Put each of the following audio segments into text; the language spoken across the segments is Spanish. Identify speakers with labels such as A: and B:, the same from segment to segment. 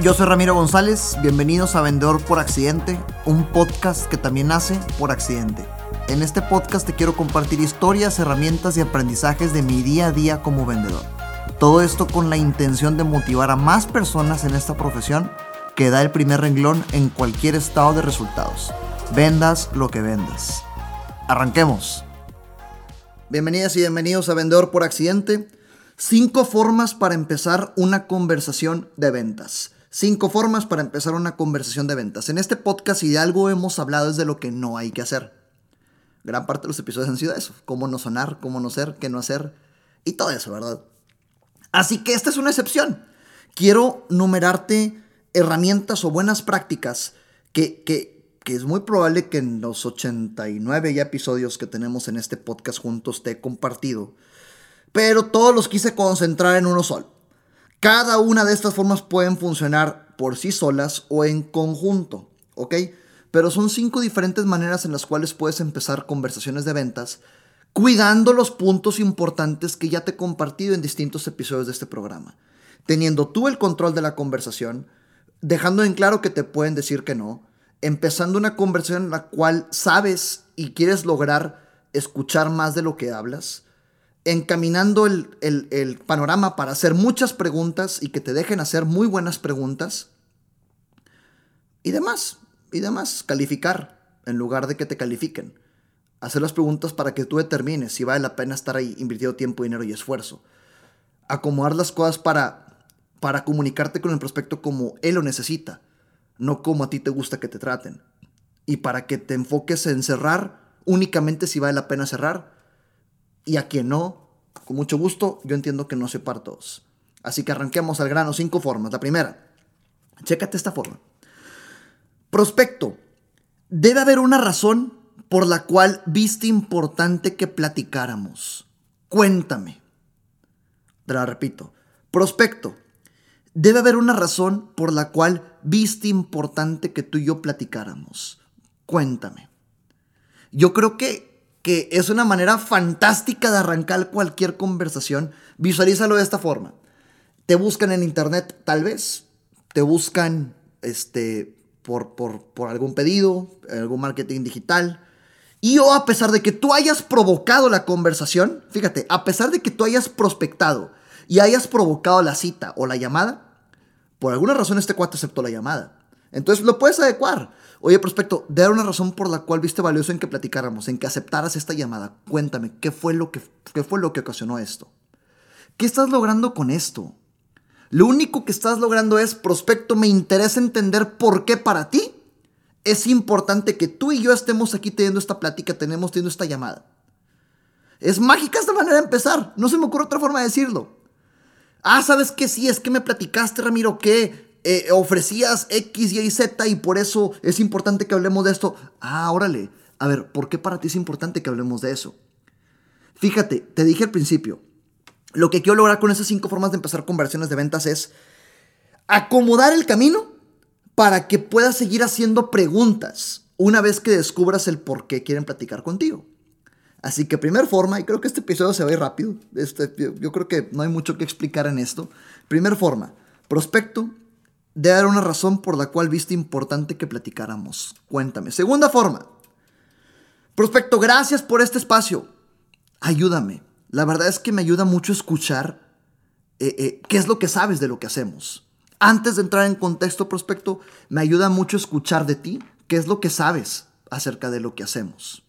A: Yo soy Ramiro González, bienvenidos a Vendedor por Accidente, un podcast que también nace por accidente. En este podcast te quiero compartir historias, herramientas y aprendizajes de mi día a día como vendedor. Todo esto con la intención de motivar a más personas en esta profesión que da el primer renglón en cualquier estado de resultados. Vendas lo que vendas. Arranquemos. Bienvenidas y bienvenidos a Vendedor por Accidente. Cinco formas para empezar una conversación de ventas. Cinco formas para empezar una conversación de ventas. En este podcast, si de algo hemos hablado, es de lo que no hay que hacer. Gran parte de los episodios han sido eso: cómo no sonar, cómo no ser, qué no hacer y todo eso, ¿verdad? Así que esta es una excepción. Quiero numerarte herramientas o buenas prácticas que, que, es muy probable que en los 89 ya episodios que tenemos en este podcast juntos te he compartido. Pero todos los quise concentrar en uno solo. Cada una de estas formas pueden funcionar por sí solas o en conjunto, ¿ok? Pero son cinco diferentes maneras en las cuales puedes empezar conversaciones de ventas, cuidando los puntos importantes que ya te he compartido en distintos episodios de este programa. Teniendo tú el control de la conversación, dejando en claro que te pueden decir que no, empezando una conversación en la cual sabes y quieres lograr escuchar más de lo que hablas, encaminando el, panorama para hacer muchas preguntas y que te dejen hacer muy buenas preguntas. Y demás, y demás, calificar en lugar de que te califiquen. Hacer las preguntas para que tú determines si vale la pena estar ahí invirtiendo tiempo, dinero y esfuerzo. Acomodar las cosas para, para comunicarte con el prospecto como él lo necesita, no como a ti te gusta que te traten. Y para que te enfoques en cerrar únicamente si vale la pena cerrar y a quien no, con mucho gusto, yo entiendo que no se para todos. Así que arranquemos al grano, cinco formas. La primera, chécate esta forma. Prospecto, debe haber una razón por la cual viste importante que platicáramos. Cuéntame. Te la repito. Prospecto, debe haber una razón por la cual viste importante que tú y yo platicáramos. Cuéntame. Yo creo que que es una manera fantástica de arrancar cualquier conversación. Visualízalo de esta forma. Te buscan en internet, tal vez. Te buscan este, por, por, por algún pedido, algún marketing digital. Y o a pesar de que tú hayas provocado la conversación, fíjate, a pesar de que tú hayas prospectado y hayas provocado la cita o la llamada, por alguna razón este cuate aceptó la llamada. Entonces lo puedes adecuar. Oye, prospecto, dar una razón por la cual viste valioso en que platicáramos, en que aceptaras esta llamada. Cuéntame, ¿qué fue lo que, qué fue lo que ocasionó esto? ¿Qué estás logrando con esto? Lo único que estás logrando es, prospecto, me interesa entender por qué para ti es importante que tú y yo estemos aquí teniendo esta plática, tenemos teniendo esta llamada. Es mágica esta manera de empezar. No se me ocurre otra forma de decirlo. Ah, ¿sabes qué? Sí, es que me platicaste, Ramiro, que eh, ofrecías X, Y, Z y por eso es importante que hablemos de esto. Ah, órale. A ver, ¿por qué para ti es importante que hablemos de eso? Fíjate, te dije al principio, lo que quiero lograr con esas cinco formas de empezar conversiones de ventas es acomodar el camino para que puedas seguir haciendo preguntas una vez que descubras el por qué quieren platicar contigo. Así que primer forma, y creo que este episodio se va a ir rápido, este, yo creo que no hay mucho que explicar en esto. Primer forma, prospecto, de dar una razón por la cual viste importante que platicáramos. Cuéntame. Segunda forma. Prospecto, gracias por este espacio. Ayúdame. La verdad es que me ayuda mucho escuchar eh, eh, qué es lo que sabes de lo que hacemos. Antes de entrar en contexto, prospecto, me ayuda mucho escuchar de ti qué es lo que sabes acerca de lo que hacemos.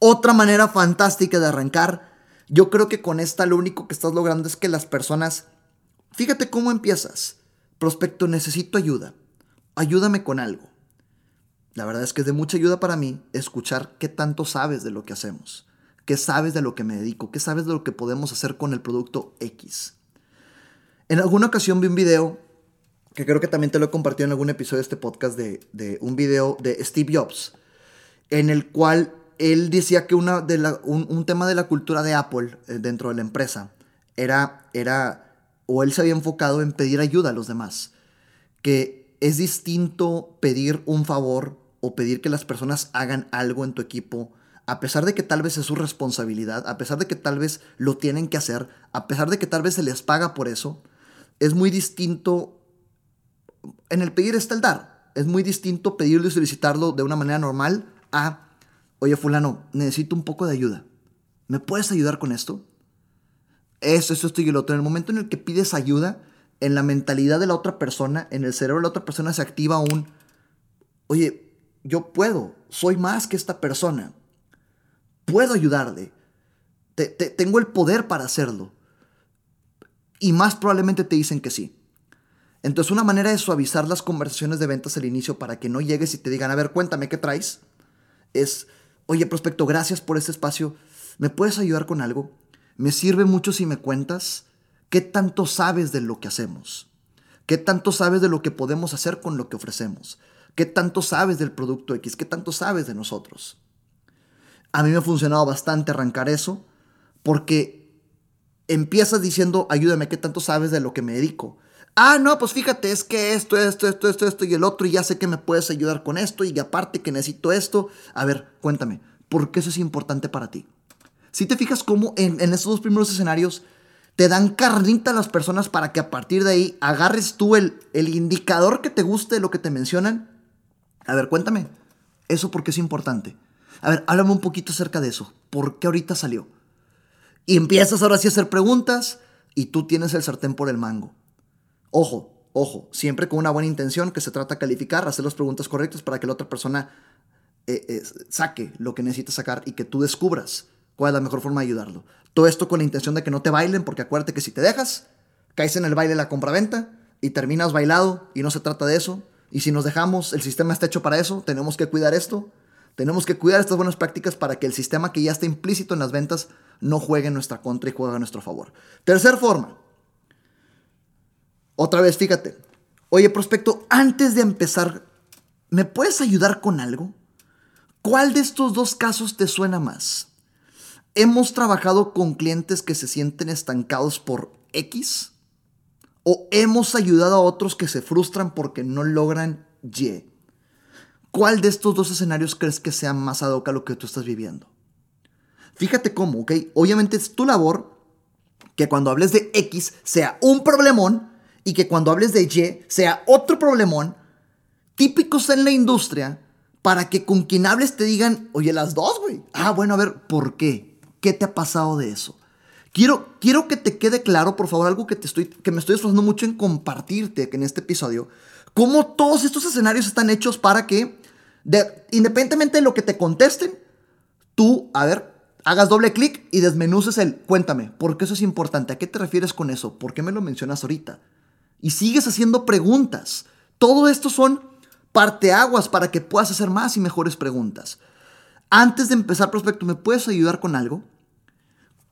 A: Otra manera fantástica de arrancar, yo creo que con esta lo único que estás logrando es que las personas, fíjate cómo empiezas. Prospecto, necesito ayuda. Ayúdame con algo. La verdad es que es de mucha ayuda para mí escuchar qué tanto sabes de lo que hacemos, qué sabes de lo que me dedico, qué sabes de lo que podemos hacer con el producto X. En alguna ocasión vi un video, que creo que también te lo he compartido en algún episodio de este podcast, de, un video de Steve Jobs, en el cual él decía que una de un, tema de la cultura de Apple eh, dentro de la empresa era, era o él se había enfocado en pedir ayuda a los demás. Que es distinto pedir un favor o pedir que las personas hagan algo en tu equipo, a pesar de que tal vez es su responsabilidad, a pesar de que tal vez lo tienen que hacer, a pesar de que tal vez se les paga por eso, es muy distinto en el pedir está el dar. Es muy distinto pedirlo y solicitarlo de una manera normal a, oye fulano, necesito un poco de ayuda. ¿Me puedes ayudar con esto? Eso, eso, esto y el otro. En el momento en el que pides ayuda, en la mentalidad de la otra persona, en el cerebro de la otra persona se activa un, oye, yo puedo, soy más que esta persona, puedo ayudarle, tengo el poder para hacerlo. Y más probablemente te dicen que sí. Entonces una manera de suavizar las conversaciones de ventas al inicio para que no llegues y te digan, a ver, cuéntame qué traes, es, oye, prospecto, gracias por este espacio, ¿me puedes ayudar con algo? Me sirve mucho si me cuentas qué tanto sabes de lo que hacemos, qué tanto sabes de lo que podemos hacer con lo que ofrecemos, qué tanto sabes del producto X, qué tanto sabes de nosotros. A mí me ha funcionado bastante arrancar eso porque empiezas diciendo, ayúdame, qué tanto sabes de lo que me dedico. Ah, no, pues fíjate, es que esto, esto, esto, esto, esto y el otro, y ya sé que me puedes ayudar con esto, y aparte que necesito esto. A ver, cuéntame, ¿por qué eso es importante para ti? Si te fijas cómo en, en esos dos primeros escenarios te dan carnita a las personas para que a partir de ahí agarres tú el, el indicador que te guste de lo que te mencionan. A ver, cuéntame, ¿eso por qué es importante? A ver, háblame un poquito acerca de eso. ¿Por qué ahorita salió? Y empiezas ahora sí a hacer preguntas y tú tienes el sartén por el mango. Ojo, ojo, siempre con una buena intención que se trata de calificar, hacer las preguntas correctas para que la otra persona eh, eh, saque lo que necesita sacar y que tú descubras cuál es la mejor forma de ayudarlo. Todo esto con la intención de que no te bailen, porque acuérdate que si te dejas, caes en el baile de la compraventa y terminas bailado y no se trata de eso. Y si nos dejamos, el sistema está hecho para eso, tenemos que cuidar esto. Tenemos que cuidar estas buenas prácticas para que el sistema que ya está implícito en las ventas no juegue en nuestra contra y juegue a nuestro favor. Tercer forma. Otra vez, fíjate. Oye, prospecto, antes de empezar, ¿me puedes ayudar con algo? ¿Cuál de estos dos casos te suena más? ¿Hemos trabajado con clientes que se sienten estancados por X? ¿O hemos ayudado a otros que se frustran porque no logran Y? ¿Cuál de estos dos escenarios crees que sea más ad hoc a lo que tú estás viviendo? Fíjate cómo, ¿ok? Obviamente es tu labor que cuando hables de X sea un problemón y que cuando hables de Y sea otro problemón, típicos en la industria, para que con quien hables te digan, oye, las dos, güey. Ah, bueno, a ver, ¿por qué? ¿Qué te ha pasado de eso? Quiero, quiero que te quede claro, por favor, algo que, te estoy, que me estoy esforzando mucho en compartirte en este episodio, cómo todos estos escenarios están hechos para que, independientemente de lo que te contesten, tú, a ver, hagas doble clic y desmenuces el cuéntame, ¿por qué eso es importante? ¿A qué te refieres con eso? ¿Por qué me lo mencionas ahorita? Y sigues haciendo preguntas. Todo esto son parteaguas para que puedas hacer más y mejores preguntas. Antes de empezar, prospecto, ¿me puedes ayudar con algo?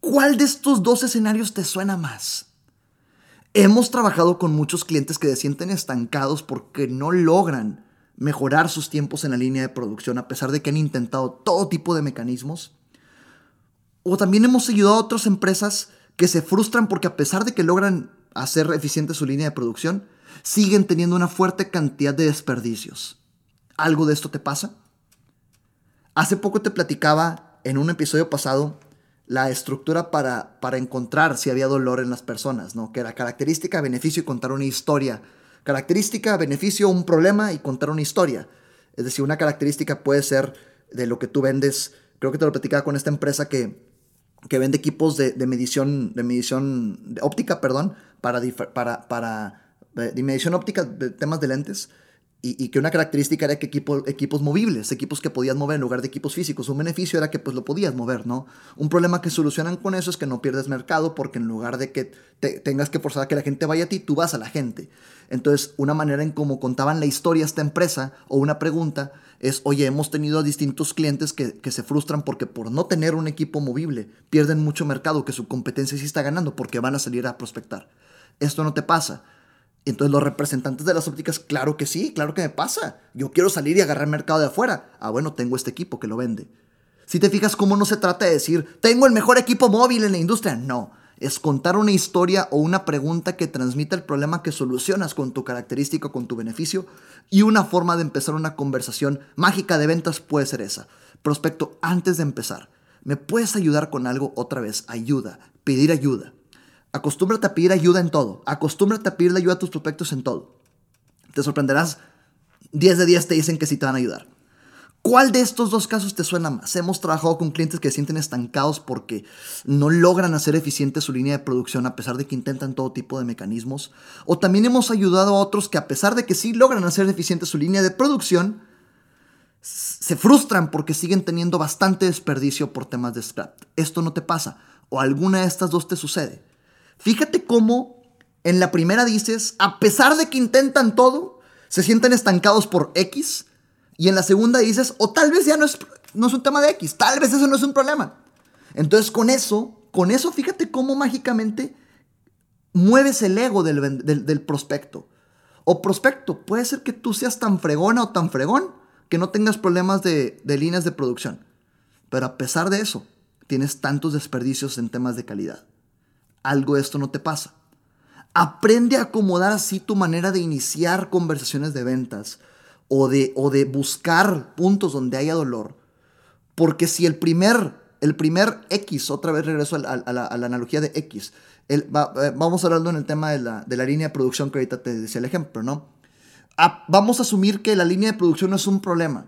A: ¿Cuál de estos dos escenarios te suena más? Hemos trabajado con muchos clientes que se sienten estancados porque no logran mejorar sus tiempos en la línea de producción a pesar de que han intentado todo tipo de mecanismos. O también hemos ayudado a otras empresas que se frustran porque a pesar de que logran hacer eficiente su línea de producción, siguen teniendo una fuerte cantidad de desperdicios. ¿Algo de esto te pasa? Hace poco te platicaba en un episodio pasado la estructura para, para encontrar si había dolor en las personas, ¿no? Que era característica, beneficio y contar una historia. Característica, beneficio, un problema y contar una historia. Es decir, una característica puede ser de lo que tú vendes. Creo que te lo platicaba con esta empresa que, que vende equipos de, medición, de medición óptica, perdón, para, para, para de medición óptica, de temas de lentes y, que una característica era que equipos movibles, equipos que podías mover en lugar de equipos físicos. Un beneficio era que pues lo podías mover, ¿no? Un problema que solucionan con eso es que no pierdes mercado porque en lugar de que tengas que forzar a que la gente vaya a ti, tú vas a la gente. Entonces, una manera en cómo contaban la historia esta empresa o una pregunta es, oye, hemos tenido a distintos clientes que, que se frustran porque por no tener un equipo movible pierden mucho mercado que su competencia sí está ganando porque van a salir a prospectar. Esto no te pasa entonces los representantes de las ópticas, claro que sí, claro que me pasa. Yo quiero salir y agarrar mercado de afuera. Ah, bueno, tengo este equipo que lo vende. Si te fijas cómo no se trata de decir, tengo el mejor equipo móvil en la industria. No, es contar una historia o una pregunta que transmita el problema que solucionas con tu característica, con tu beneficio. Y una forma de empezar una conversación mágica de ventas puede ser esa. Prospecto, antes de empezar, ¿me puedes ayudar con algo otra vez? Ayuda, pedir ayuda. Acostúmbrate a pedir ayuda en todo. Acostúmbrate a pedirle ayuda a tus prospectos en todo. te sorprenderás, 10 de 10 te dicen que sí te van a ayudar. ¿Cuál de estos dos casos te suena más? Hemos trabajado con clientes que se sienten estancados porque no logran hacer eficiente su línea de producción a pesar de que intentan todo tipo de mecanismos. O también hemos ayudado a otros que a pesar de que sí logran hacer eficiente su línea de producción, se frustran porque siguen teniendo bastante desperdicio por temas de scrap. Esto no te pasa. O alguna de estas dos te sucede. Fíjate cómo en la primera dices, a pesar de que intentan todo, se sienten estancados por X y en la segunda dices, o tal vez ya no es, no es un tema de X, tal vez eso no es un problema. Entonces con eso, con eso fíjate cómo mágicamente mueves el ego del, del, prospecto. O prospecto, puede ser que tú seas tan fregona o tan fregón que no tengas problemas de, de líneas de producción. Pero a pesar de eso, tienes tantos desperdicios en temas de calidad. Algo de esto no te pasa. Aprende a acomodar así tu manera de iniciar conversaciones de ventas o de, o de buscar puntos donde haya dolor. Porque si el primer, el primer X, otra vez regreso a, la, analogía de X, eh, vamos hablando en el tema de la, de la, línea de producción que ahorita te decía el ejemplo, ¿no? Vamos a asumir que la línea de producción no es un problema.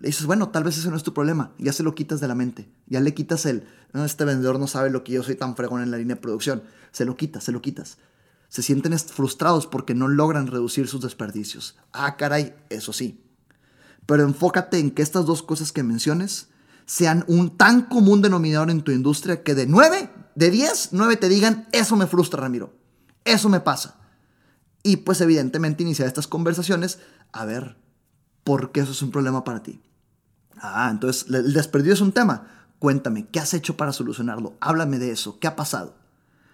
A: Le dices, bueno, tal vez ese no es tu problema. Ya se lo quitas de la mente. Ya le quitas el, este vendedor no sabe lo que yo soy tan fregón en la línea de producción. Se lo quitas, se lo quitas se sienten frustrados porque no logran reducir sus desperdicios. Ah, caray, eso sí. Pero enfócate en que estas dos cosas que menciones sean un tan común denominador en tu industria que de 9, de 10, 9 te digan, eso me frustra, Ramiro. Eso me pasa. Y pues evidentemente iniciar estas conversaciones a ver por qué eso es un problema para ti. Ah, entonces el desperdicio es un tema. Cuéntame, ¿qué has hecho para solucionarlo? Háblame de eso. ¿Qué ha pasado?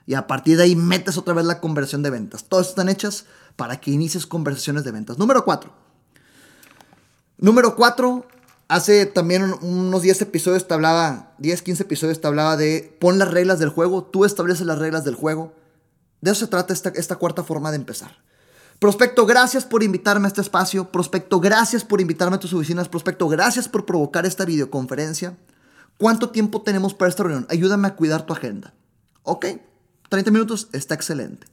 A: y a partir de ahí metes otra vez la conversión de ventas. Todas están hechas para que inicies conversaciones de ventas. Número 4. Número 4. Hace también unos 10 episodios te hablaba, 10, 15 episodios te hablaba de pon las reglas del juego, tú estableces las reglas del juego. De eso se trata esta, esta cuarta forma de empezar. Prospecto, gracias por invitarme a este espacio. Prospecto, gracias por invitarme a tus oficinas. Prospecto, gracias por provocar esta videoconferencia. ¿Cuánto tiempo tenemos para esta reunión? Ayúdame a cuidar tu agenda. Ok, 30 minutos está excelente.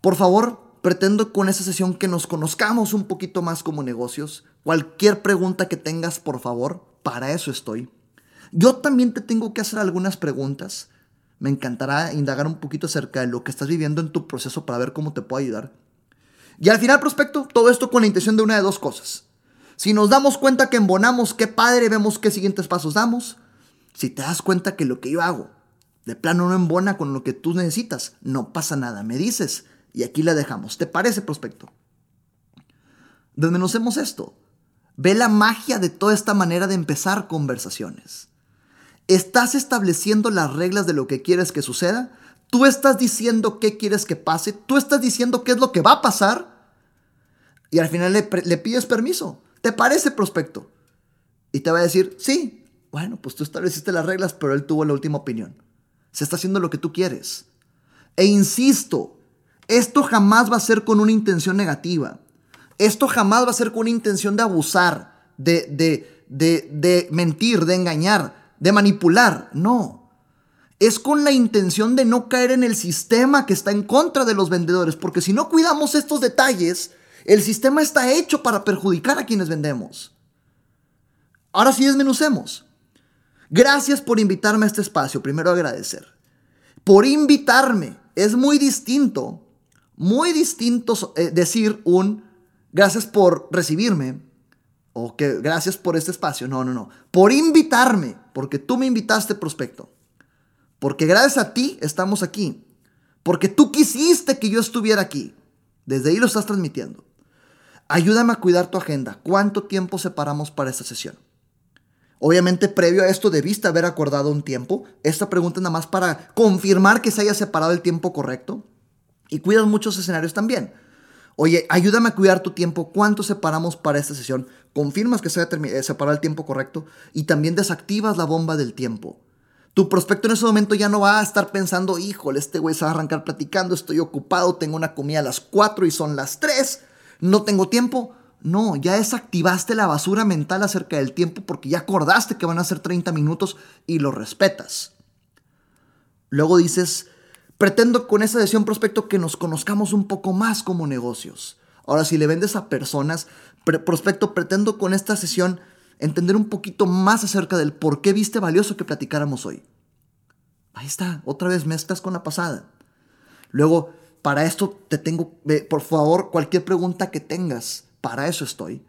A: Por favor, pretendo con esa sesión que nos conozcamos un poquito más como negocios. Cualquier pregunta que tengas, por favor, para eso estoy. Yo también te tengo que hacer algunas preguntas. Me encantará indagar un poquito acerca de lo que estás viviendo en tu proceso para ver cómo te puedo ayudar. Y al final, prospecto, todo esto con la intención de una de dos cosas. Si nos damos cuenta que embonamos, qué padre, vemos qué siguientes pasos damos. Si te das cuenta que lo que yo hago de plano no embona con lo que tú necesitas, no pasa nada, me dices y aquí la dejamos. ¿Te parece, prospecto? Desmenocemos esto. Ve la magia de toda esta manera de empezar conversaciones. Estás estableciendo las reglas de lo que quieres que suceda. Tú estás diciendo qué quieres que pase. Tú estás diciendo qué es lo que va a pasar. Y al final le, pides permiso. ¿Te parece, prospecto? Y te va a decir, sí. Bueno, pues tú estableciste las reglas, pero él tuvo la última opinión se está haciendo lo que tú quieres. E insisto, esto jamás va a ser con una intención negativa. Esto jamás va a ser con una intención de abusar, de, de, de, de mentir, de engañar, de manipular. No. Es con la intención de no caer en el sistema que está en contra de los vendedores, porque si no cuidamos estos detalles, el sistema está hecho para perjudicar a quienes vendemos. Ahora sí desmenucemos. Gracias por invitarme a este espacio. Primero agradecer. Por invitarme. Es muy distinto, muy distinto eh, decir un gracias por recibirme o que gracias por este espacio. No, no, no. Por invitarme, porque tú me invitaste, prospecto. Porque gracias a ti estamos aquí. Porque tú quisiste que yo estuviera aquí. Desde ahí lo estás transmitiendo. Ayúdame a cuidar tu agenda. ¿Cuánto tiempo separamos para esta sesión? Obviamente, previo a esto debiste haber acordado un tiempo. Esta pregunta es nada más para confirmar que se haya separado el tiempo correcto. Y cuidas muchos escenarios también. Oye, ayúdame a cuidar tu tiempo. ¿Cuánto separamos para esta sesión? Confirmas que se haya eh, separado el tiempo correcto y también desactivas la bomba del tiempo. Tu prospecto en ese momento ya no va a estar pensando, híjole, este güey se va a arrancar platicando, estoy ocupado, tengo una comida a las 4 y son las 3, no tengo tiempo. No, ya desactivaste la basura mental acerca del tiempo porque ya acordaste que van a ser 30 minutos y lo respetas. Luego dices, pretendo con esa decisión prospecto que nos conozcamos un poco más como negocios. Ahora, si le vendes a personas, prospecto, pretendo con esta sesión entender un poquito más acerca del por qué viste valioso que platicáramos hoy. Ahí está, otra vez mezclas con la pasada. Luego, para esto te tengo, por favor, cualquier pregunta que tengas, para eso estoy.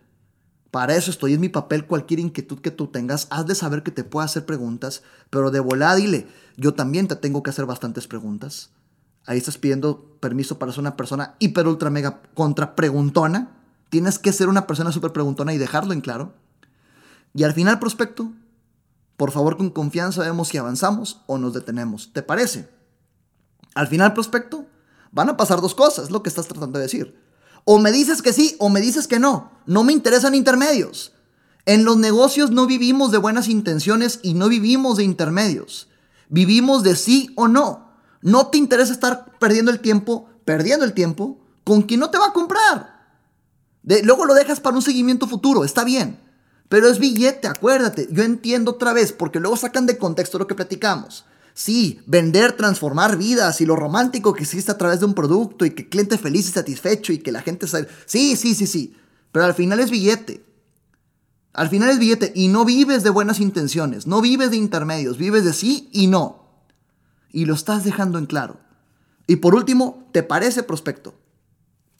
A: Para eso estoy, es mi papel, cualquier inquietud que tú tengas, has de saber que te puedo hacer preguntas, pero de volada dile, yo también te tengo que hacer bastantes preguntas. Ahí estás pidiendo permiso para ser una persona hiper, ultra, mega, contra preguntona. Tienes que ser una persona súper preguntona y dejarlo en claro. Y al final, prospecto, por favor, con confianza vemos si avanzamos o nos detenemos. ¿Te parece? Al final, prospecto, van a pasar dos cosas, lo que estás tratando de decir. O me dices que sí o me dices que no. No me interesan intermedios. En los negocios no vivimos de buenas intenciones y no vivimos de intermedios. Vivimos de sí o no. No te interesa estar perdiendo el tiempo, perdiendo el tiempo, con quien no te va a comprar. De, luego lo dejas para un seguimiento futuro, está bien. Pero es billete, acuérdate. Yo entiendo otra vez, porque luego sacan de contexto lo que platicamos. Sí, vender, transformar vidas y lo romántico que existe a través de un producto y que el cliente feliz y satisfecho y que la gente sabe. Sí, sí, sí, sí. Pero al final es billete. Al final es billete y no vives de buenas intenciones, no vives de intermedios, vives de sí y no. Y lo estás dejando en claro. Y por último, ¿te parece prospecto?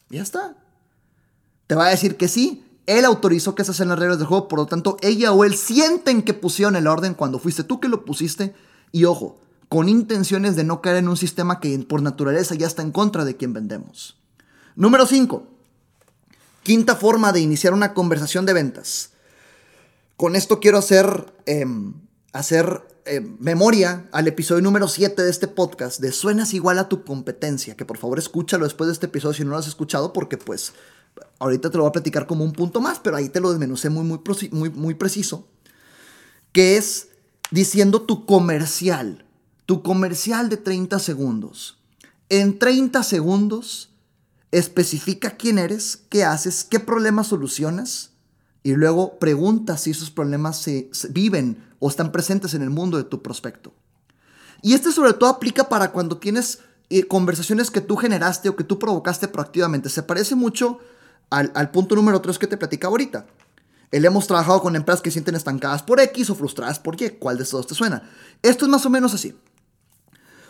A: Ya está. Te va a decir que sí. Él autorizó que esas sean las reglas del juego, por lo tanto, ella o él sienten que pusieron el orden cuando fuiste tú que lo pusiste. Y ojo, con intenciones de no caer en un sistema que por naturaleza ya está en contra de quien vendemos. Número 5. Quinta forma de iniciar una conversación de ventas. Con esto quiero hacer, em, hacer em, memoria al episodio número 7 de este podcast de Suenas igual a tu competencia, que por favor escúchalo después de este episodio si no lo has escuchado porque pues ahorita te lo voy a platicar como un punto más, pero ahí te lo desmenucé muy, muy, muy, muy preciso, que es diciendo tu comercial tu comercial de 30 segundos. En 30 segundos especifica quién eres, qué haces, qué problemas solucionas y luego pregunta si esos problemas se, viven o están presentes en el mundo de tu prospecto. Y este sobre todo aplica para cuando tienes eh, conversaciones que tú generaste o que tú provocaste proactivamente. Se parece mucho al, al punto número 3 que te platicaba ahorita. El hemos trabajado con empresas que sienten estancadas por X o frustradas por Y. ¿Cuál de estos te suena? Esto es más o menos así.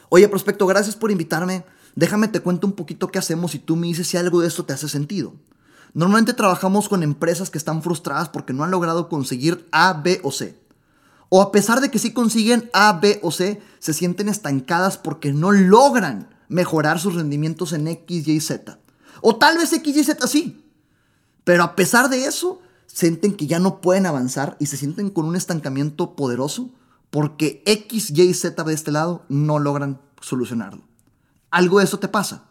A: Oye, prospecto, gracias por invitarme. Déjame te cuento un poquito qué hacemos y tú me dices si algo de esto te hace sentido. Normalmente trabajamos con empresas que están frustradas porque no han logrado conseguir A, B o C. O a pesar de que sí consiguen A, B o C, se sienten estancadas porque no logran mejorar sus rendimientos en X, Y, Z. O tal vez X, Y, Z sí. Pero a pesar de eso, sienten que ya no pueden avanzar y se sienten con un estancamiento poderoso porque X, Y, Z de este lado no logran solucionarlo. Algo de eso te pasa.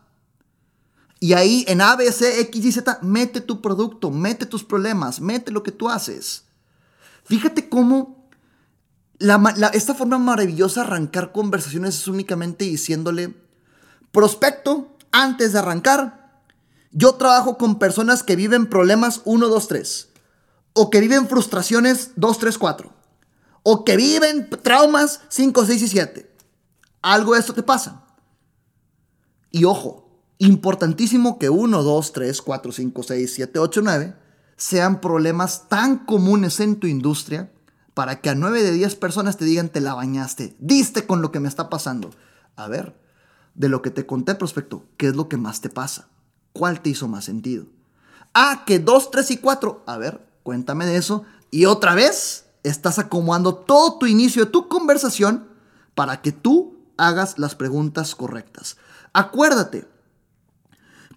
A: Y ahí en A, B, C, X, Y, Z, mete tu producto, mete tus problemas, mete lo que tú haces. Fíjate cómo esta forma maravillosa de arrancar conversaciones es únicamente diciéndole, prospecto, antes de arrancar, yo trabajo con personas que viven problemas 1, 2, 3. O que viven frustraciones 2, 3, 4 o que viven traumas 5, 6 y 7. Algo de esto te pasa. Y ojo, importantísimo que 1, 2, 3, 4, 5, 6, 7, 8, 9 sean problemas tan comunes en tu industria para que a 9 de 10 personas te digan te la bañaste, diste con lo que me está pasando. A ver, de lo que te conté, prospecto, ¿qué es lo que más te pasa? ¿Cuál te hizo más sentido? Ah, que 2, 3 y 4. A ver, cuéntame de eso. Y otra vez, estás acomodando todo tu inicio de tu conversación para que tú hagas las preguntas correctas. Acuérdate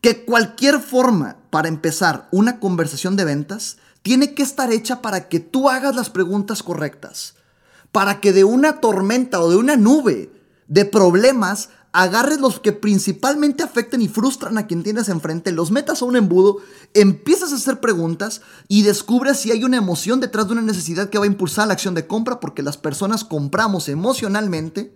A: que cualquier forma para empezar una conversación de ventas tiene que estar hecha para que tú hagas las preguntas correctas. Para que de una tormenta o de una nube de problemas agarres los que principalmente afectan y frustran a quien tienes enfrente, los metas a un embudo, empiezas a hacer preguntas y descubres si hay una emoción detrás de una necesidad que va a impulsar la acción de compra porque las personas compramos emocionalmente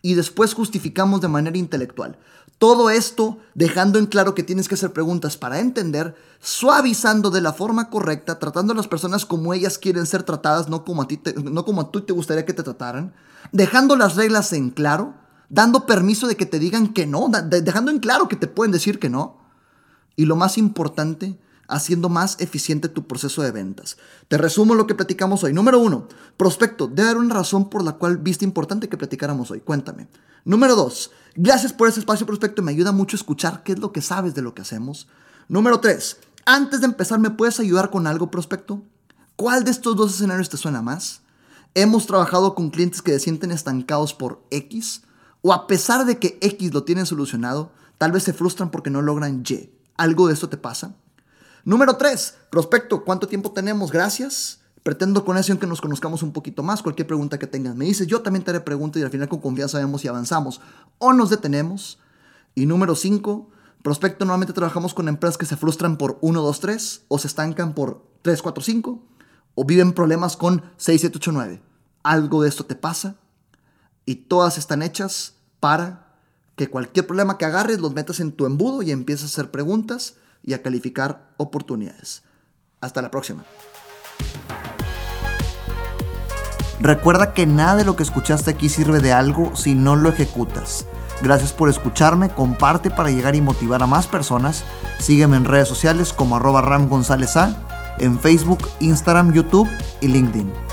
A: y después justificamos de manera intelectual. Todo esto dejando en claro que tienes que hacer preguntas para entender, suavizando de la forma correcta, tratando a las personas como ellas quieren ser tratadas, no como a ti no como a tú te gustaría que te trataran, dejando las reglas en claro dando permiso de que te digan que no, dejando en claro que te pueden decir que no. y lo más importante, haciendo más eficiente tu proceso de ventas. Te resumo lo que platicamos hoy. Número uno, prospecto, debe haber una razón por la cual viste importante que platicáramos hoy. Cuéntame. Número dos, gracias por ese espacio prospecto, me ayuda mucho escuchar qué es lo que sabes de lo que hacemos. Número tres, antes de empezar, ¿me puedes ayudar con algo prospecto? ¿Cuál de estos dos escenarios te suena más? Hemos trabajado con clientes que se sienten estancados por X o a pesar de que X lo tienen solucionado, tal vez se frustran porque no logran Y. ¿Algo de esto te pasa? Número 3. Prospecto, ¿cuánto tiempo tenemos? Gracias. Pretendo con eso que nos conozcamos un poquito más. Cualquier pregunta que tengas me dices. Yo también te haré preguntas y al final con confianza vemos si avanzamos o nos detenemos. Y número 5. Prospecto, normalmente trabajamos con empresas que se frustran por 1, 2, 3 o se estancan por 3, 4, 5 o viven problemas con 6, 7, 8, 9. ¿Algo de esto te pasa? Y todas están hechas para que cualquier problema que agarres los metas en tu embudo y empieces a hacer preguntas y a calificar oportunidades. Hasta la próxima. Recuerda que nada de lo que escuchaste aquí sirve de algo si no lo ejecutas. Gracias por escucharme, comparte para llegar y motivar a más personas. Sígueme en redes sociales como arroba Ram en Facebook, Instagram, YouTube y LinkedIn.